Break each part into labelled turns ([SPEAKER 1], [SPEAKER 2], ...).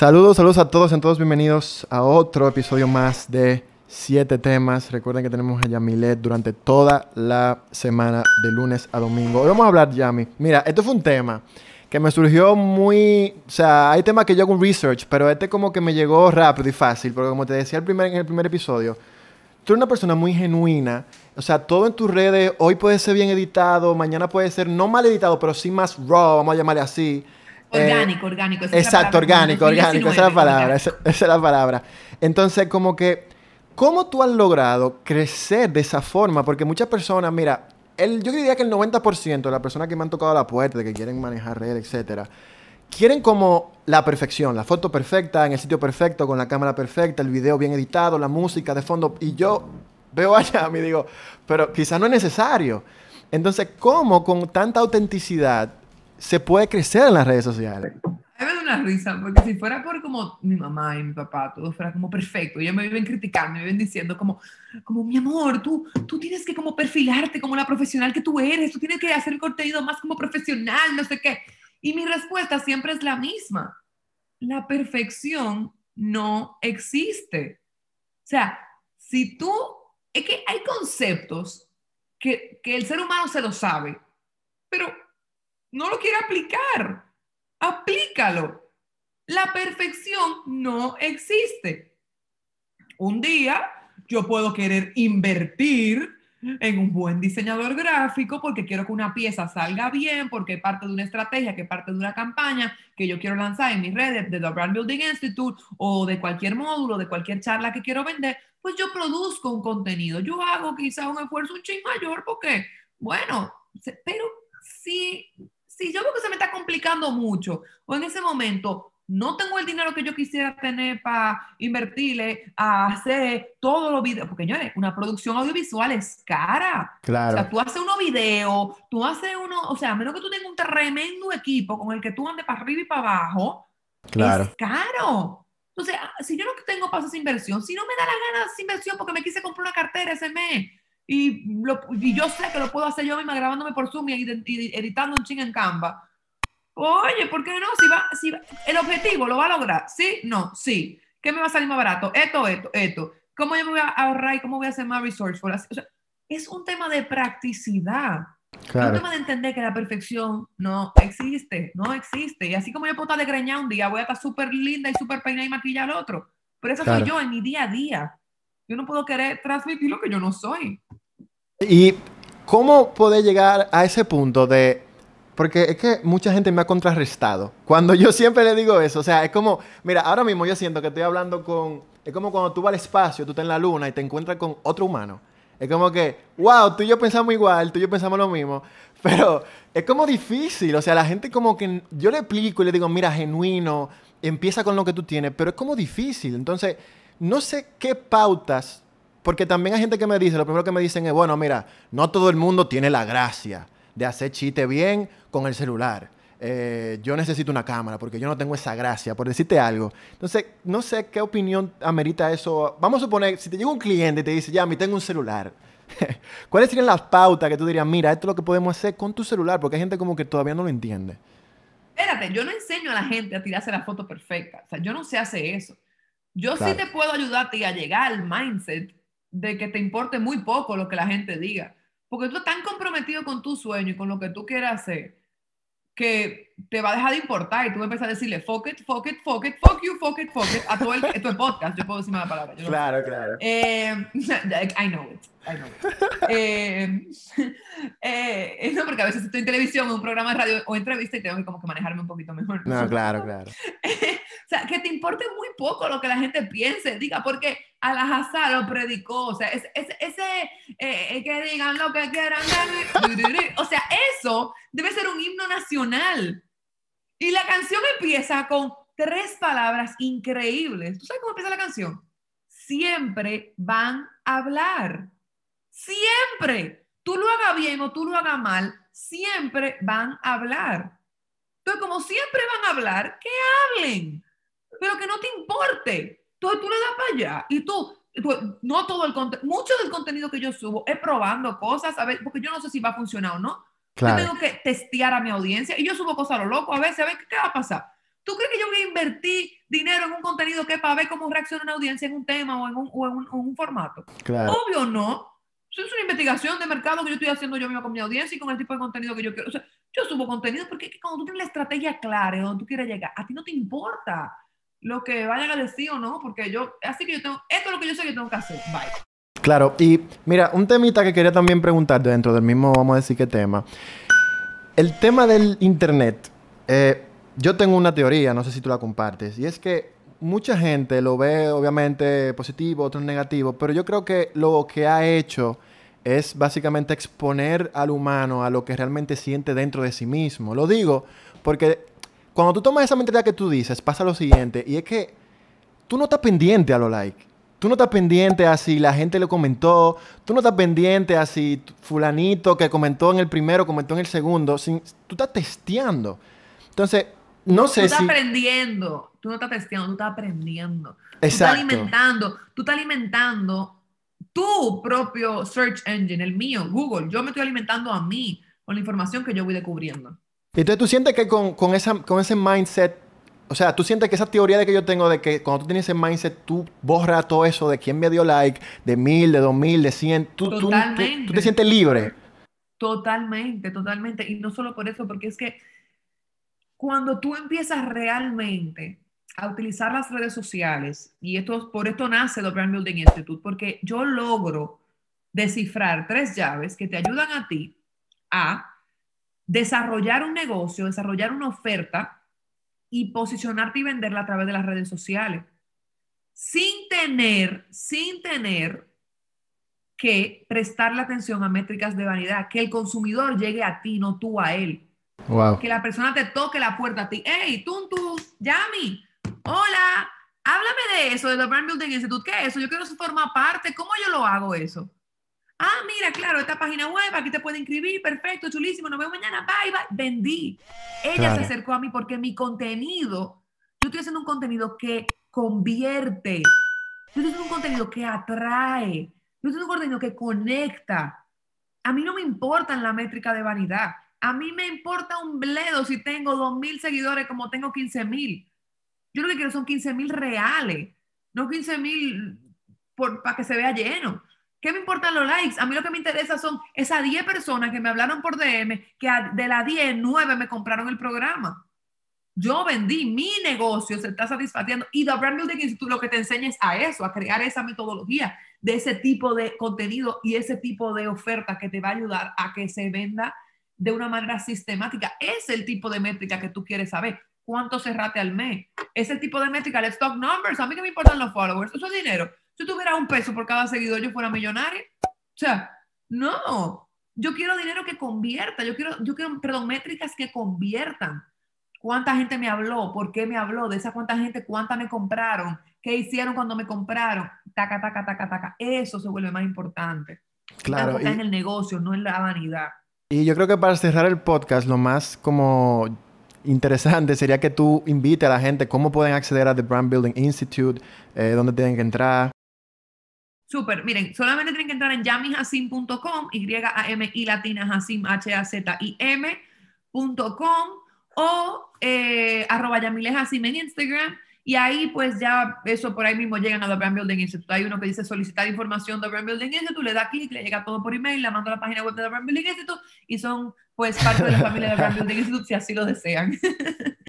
[SPEAKER 1] Saludos, saludos a todos, y todos bienvenidos a otro episodio más de Siete Temas. Recuerden que tenemos a Yamilet durante toda la semana, de lunes a domingo. Hoy vamos a hablar, Yami. Mira, esto fue un tema que me surgió muy... O sea, hay temas que yo hago un research, pero este como que me llegó rápido y fácil, porque como te decía el primer, en el primer episodio, tú eres una persona muy genuina. O sea, todo en tus redes hoy puede ser bien editado, mañana puede ser no mal editado, pero sí más raw, vamos a llamarle así.
[SPEAKER 2] Orgánico, eh, orgánico.
[SPEAKER 1] exacto, orgánico, orgánico. Esa es la palabra. Esa, es la palabra. Entonces, como que, ¿cómo tú has logrado crecer de esa forma? Porque muchas personas, mira, el, yo diría que el 90% de las personas que me han tocado la puerta, de que quieren manejar redes, etcétera, quieren como la perfección, la foto perfecta, en el sitio perfecto, con la cámara perfecta, el video bien editado, la música de fondo. Y yo veo allá y me digo, pero quizás no es necesario. Entonces, ¿cómo con tanta autenticidad se puede crecer en las redes sociales.
[SPEAKER 2] A mí me da una risa, porque si fuera por como mi mamá y mi papá, todo fuera como perfecto, ellos me viven criticando, me viven diciendo como, como mi amor, tú, tú tienes que como perfilarte como la profesional que tú eres, tú tienes que hacer el contenido más como profesional, no sé qué. Y mi respuesta siempre es la misma. La perfección no existe. O sea, si tú, es que hay conceptos que, que el ser humano se lo sabe, pero no lo quiere aplicar. Aplícalo. La perfección no existe. Un día yo puedo querer invertir en un buen diseñador gráfico porque quiero que una pieza salga bien, porque parte de una estrategia, que parte de una campaña que yo quiero lanzar en mis redes de The Brand Building Institute o de cualquier módulo, de cualquier charla que quiero vender, pues yo produzco un contenido. Yo hago quizá un esfuerzo un ching mayor porque, bueno, pero si si yo veo que se me está complicando mucho o en ese momento no tengo el dinero que yo quisiera tener para invertirle a hacer todos los videos, porque señores, una producción audiovisual es cara.
[SPEAKER 1] Claro.
[SPEAKER 2] O sea, tú haces unos videos, tú haces uno, o sea, a menos que tú tengas un tremendo equipo con el que tú andes para arriba y para abajo,
[SPEAKER 1] claro.
[SPEAKER 2] es caro. Entonces, ah, si yo no tengo para esa inversión, si no me da la gana esa inversión porque me quise comprar una cartera ese mes, y, yo sé que lo puedo hacer yo misma grabándome por Zoom y, editando un ching en Canva. Oye, ¿por qué no? Si va, si el objetivo lo va a lograr. ¿Sí? No, sí. ¿Qué me va a salir más barato? Esto, esto, esto. ¿Cómo yo me voy a ahorrar y cómo voy a hacer más resourceful? O sea, es un tema de practicidad. Es un tema de entender que la perfección no existe, no existe. Y así como yo puedo estar de greña un día, voy a estar súper linda y súper peinada y maquillada al otro. Pero eso soy yo en mi día a día. Yo no puedo querer transmitir lo que yo no soy.
[SPEAKER 1] ¿Y cómo poder llegar a ese punto de... Porque es que mucha gente me ha contrarrestado. Cuando yo siempre le digo eso, o sea, es como, mira, ahora mismo yo siento que estoy hablando con... Es como cuando tú vas al espacio, tú estás en la luna y te encuentras con otro humano. Es como que, wow, tú y yo pensamos igual, tú y yo pensamos lo mismo. Pero es como difícil, o sea, la gente como que yo le explico y le digo, mira, genuino, empieza con lo que tú tienes, pero es como difícil. Entonces, no sé qué pautas porque también hay gente que me dice, lo primero que me dicen es, bueno, mira, no todo el mundo tiene la gracia de hacer chiste bien con el celular. Eh, yo necesito una cámara porque yo no tengo esa gracia, por decirte algo. Entonces, no sé qué opinión amerita eso. Vamos a suponer, si te llega un cliente y te dice, ya, mi tengo un celular. ¿Cuáles serían las pautas que tú dirías, mira, esto es lo que podemos hacer con tu celular? Porque hay gente como que todavía no lo entiende.
[SPEAKER 2] Espérate, yo no enseño a la gente a tirarse la foto perfecta. O sea, yo no sé hacer eso. Yo sí te puedo ayudarte a llegar al mindset de que te importe muy poco lo que la gente diga. Porque tú estás tan comprometido con tu sueño y con lo que tú quieres hacer que te va a dejar de importar y tú empiezas a decirle fuck it, fuck it, fuck it, fuck you, fuck it, fuck it a todo el, podcast. Yo puedo decir más palabras.
[SPEAKER 1] claro, claro.
[SPEAKER 2] Eh, I know it. I know it. Eh, eh, no, porque a veces estoy en televisión, en un programa de radio o entrevista y tengo que como que manejarme un poquito mejor.
[SPEAKER 1] No, claro, claro.
[SPEAKER 2] importe muy poco lo que la gente piense, diga, porque Al-Azhar lo predicó, o sea, ese, ese eh, que digan lo que quieran, o sea, eso debe ser un himno nacional. Y la canción empieza con tres palabras increíbles. ¿Tú sabes cómo empieza la canción? Siempre van a hablar. Siempre. Tú lo hagas bien o tú lo hagas mal, siempre van a hablar. Entonces, como siempre van a hablar, que hablen, pero que no te importe. Entonces tú le das para allá y tú, no todo el contenido, mucho del contenido que yo subo es probando cosas, a ver, porque yo no sé si va a funcionar o no. Yo tengo que testear a mi audiencia y yo subo cosas a lo loco a veces, a ver qué, va a pasar. ¿Tú crees que yo voy a invertir dinero en un contenido que es para ver cómo reacciona una audiencia en un tema o en un, o en un, en un formato.
[SPEAKER 1] Claro.
[SPEAKER 2] Obvio no. Eso es una investigación de mercado que yo estoy haciendo yo misma con mi audiencia y con el tipo de contenido que yo quiero. O sea, yo subo contenido porque cuando tú tienes la estrategia clara de donde tú quieres llegar, a ti no te importa lo que vayan a decir o no, porque yo, así que yo tengo, esto es lo que yo sé que tengo que hacer. Bye.
[SPEAKER 1] Claro, y mira, un temita que quería también preguntar dentro del mismo, vamos a decir qué tema. El tema del Internet. Eh, yo tengo una teoría, no sé si tú la compartes, y es que mucha gente lo ve obviamente positivo, otros negativo, pero yo creo que lo que ha hecho es básicamente exponer al humano a lo que realmente siente dentro de sí mismo. Lo digo porque cuando tú tomas esa mentalidad que tú dices, pasa lo siguiente, y es que tú no estás pendiente a los likes. Tú no estás pendiente a si la gente le comentó, tú no estás pendiente a si fulanito que comentó en el primero, comentó en el segundo, sin, tú estás testeando. Entonces, no sé
[SPEAKER 2] tú estás
[SPEAKER 1] si...
[SPEAKER 2] aprendiendo, tú no estás testeando, tú estás aprendiendo. Tú
[SPEAKER 1] Exacto.
[SPEAKER 2] estás alimentando, tú estás alimentando tu propio search engine, el mío, Google. Yo me estoy alimentando a mí con la información que yo voy descubriendo.
[SPEAKER 1] Entonces tú sientes que con, con, esa, con ese mindset, o sea, tú sientes que esa teoría de que yo tengo de que cuando tú tienes ese mindset, tú borras todo eso de quién me dio like, de mil, de dos mil, de cien, tú, tú, tú, tú te sientes libre.
[SPEAKER 2] Totalmente, totalmente. Y no solo por eso, porque es que cuando tú empiezas realmente a utilizar las redes sociales, y esto, por esto nace The Brand Building Institute, porque yo logro descifrar tres llaves que te ayudan a ti a desarrollar un negocio, desarrollar una oferta y posicionarte y venderla a través de las redes sociales. Sin tener, sin tener que prestarle atención a métricas de vanidad, que el consumidor llegue a ti, no tú a él.
[SPEAKER 1] Wow.
[SPEAKER 2] Que la persona te toque la puerta a ti. Hey, Tuntu, Yami, hola, háblame de eso, de The Brand Building Institute. ¿Qué es eso? Yo quiero formar parte. ¿Cómo yo lo hago eso? Ah, mira, claro, esta página web, aquí te puede inscribir, perfecto, chulísimo, nos vemos mañana, bye, bye. Vendí. Ella
[SPEAKER 1] Claro.
[SPEAKER 2] se acercó a mí porque mi contenido, yo estoy haciendo un contenido que convierte, yo estoy haciendo un contenido que atrae, yo estoy haciendo un contenido que conecta. A mí no me importa la métrica de vanidad. A mí me importa un bledo si tengo 2.000 seguidores como tengo 15.000. Yo lo que quiero son 15.000 reales, no 15.000 por- para que se vea lleno. ¿Qué me importan los likes? A mí lo que me interesa son esas 10 personas que me hablaron por DM, que de las 10, 9 me compraron el programa. Yo vendí, mi negocio se está satisfaciendo y The Brand Building Institute lo que te enseña es a eso, a crear esa metodología de ese tipo de contenido y ese tipo de oferta que te va a ayudar a que se venda de una manera sistemática. Es el tipo de métrica que tú quieres saber. ¿Cuánto cerrate al mes? Es el tipo de métrica, el stock numbers. A mí que me importan los followers. Eso es dinero. Si tuviera un peso por cada seguidor, yo fuera millonario. O sea, no. Yo quiero dinero que convierta. Yo quiero, yo quiero, perdón, métricas que conviertan. ¿Cuánta gente me habló? ¿Por qué me habló? De esa cuánta gente, cuánta me compraron? ¿Qué hicieron cuando me compraron? Taca, taca, taca, taca. Eso se vuelve más importante.
[SPEAKER 1] Claro.
[SPEAKER 2] Está
[SPEAKER 1] Y,
[SPEAKER 2] en el negocio, no en la vanidad.
[SPEAKER 1] y yo creo que para cerrar el podcast, lo más como interesante sería que tú invite a la gente cómo pueden acceder a The Brand Building Institute, eh, dónde tienen que entrar.
[SPEAKER 2] Súper, miren, solamente tienen que entrar en yamihacim.com, Y-A-M-I latina Hacim, H-A-Z-I-M.com o eh, arroba Yamile Hacim en Instagram y ahí pues ya eso por ahí mismo llegan a The Brand Building Institute. Hay uno que dice solicitar información de The Brand Building Institute, le da clic, le llega todo por email, la manda a la página web de The Brand Building Institute y son pues parte de la familia de The Brand Building Institute si así lo desean.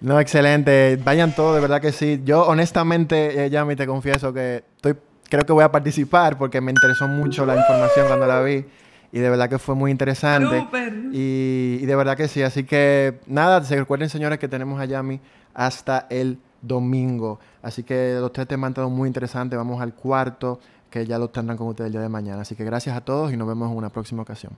[SPEAKER 1] No, excelente. Vayan todos, de verdad que sí. Yo honestamente, eh, Yami, te confieso que estoy, creo que voy a participar porque me interesó mucho la información cuando la vi y de verdad que fue muy interesante. Y, y de verdad que sí. Así que nada, se recuerden señores que tenemos a Yami hasta el domingo. Así que los tres temas han estado muy interesantes. Vamos al cuarto, que ya lo tendrán con ustedes el día de mañana. Así que gracias a todos y nos vemos en una próxima ocasión.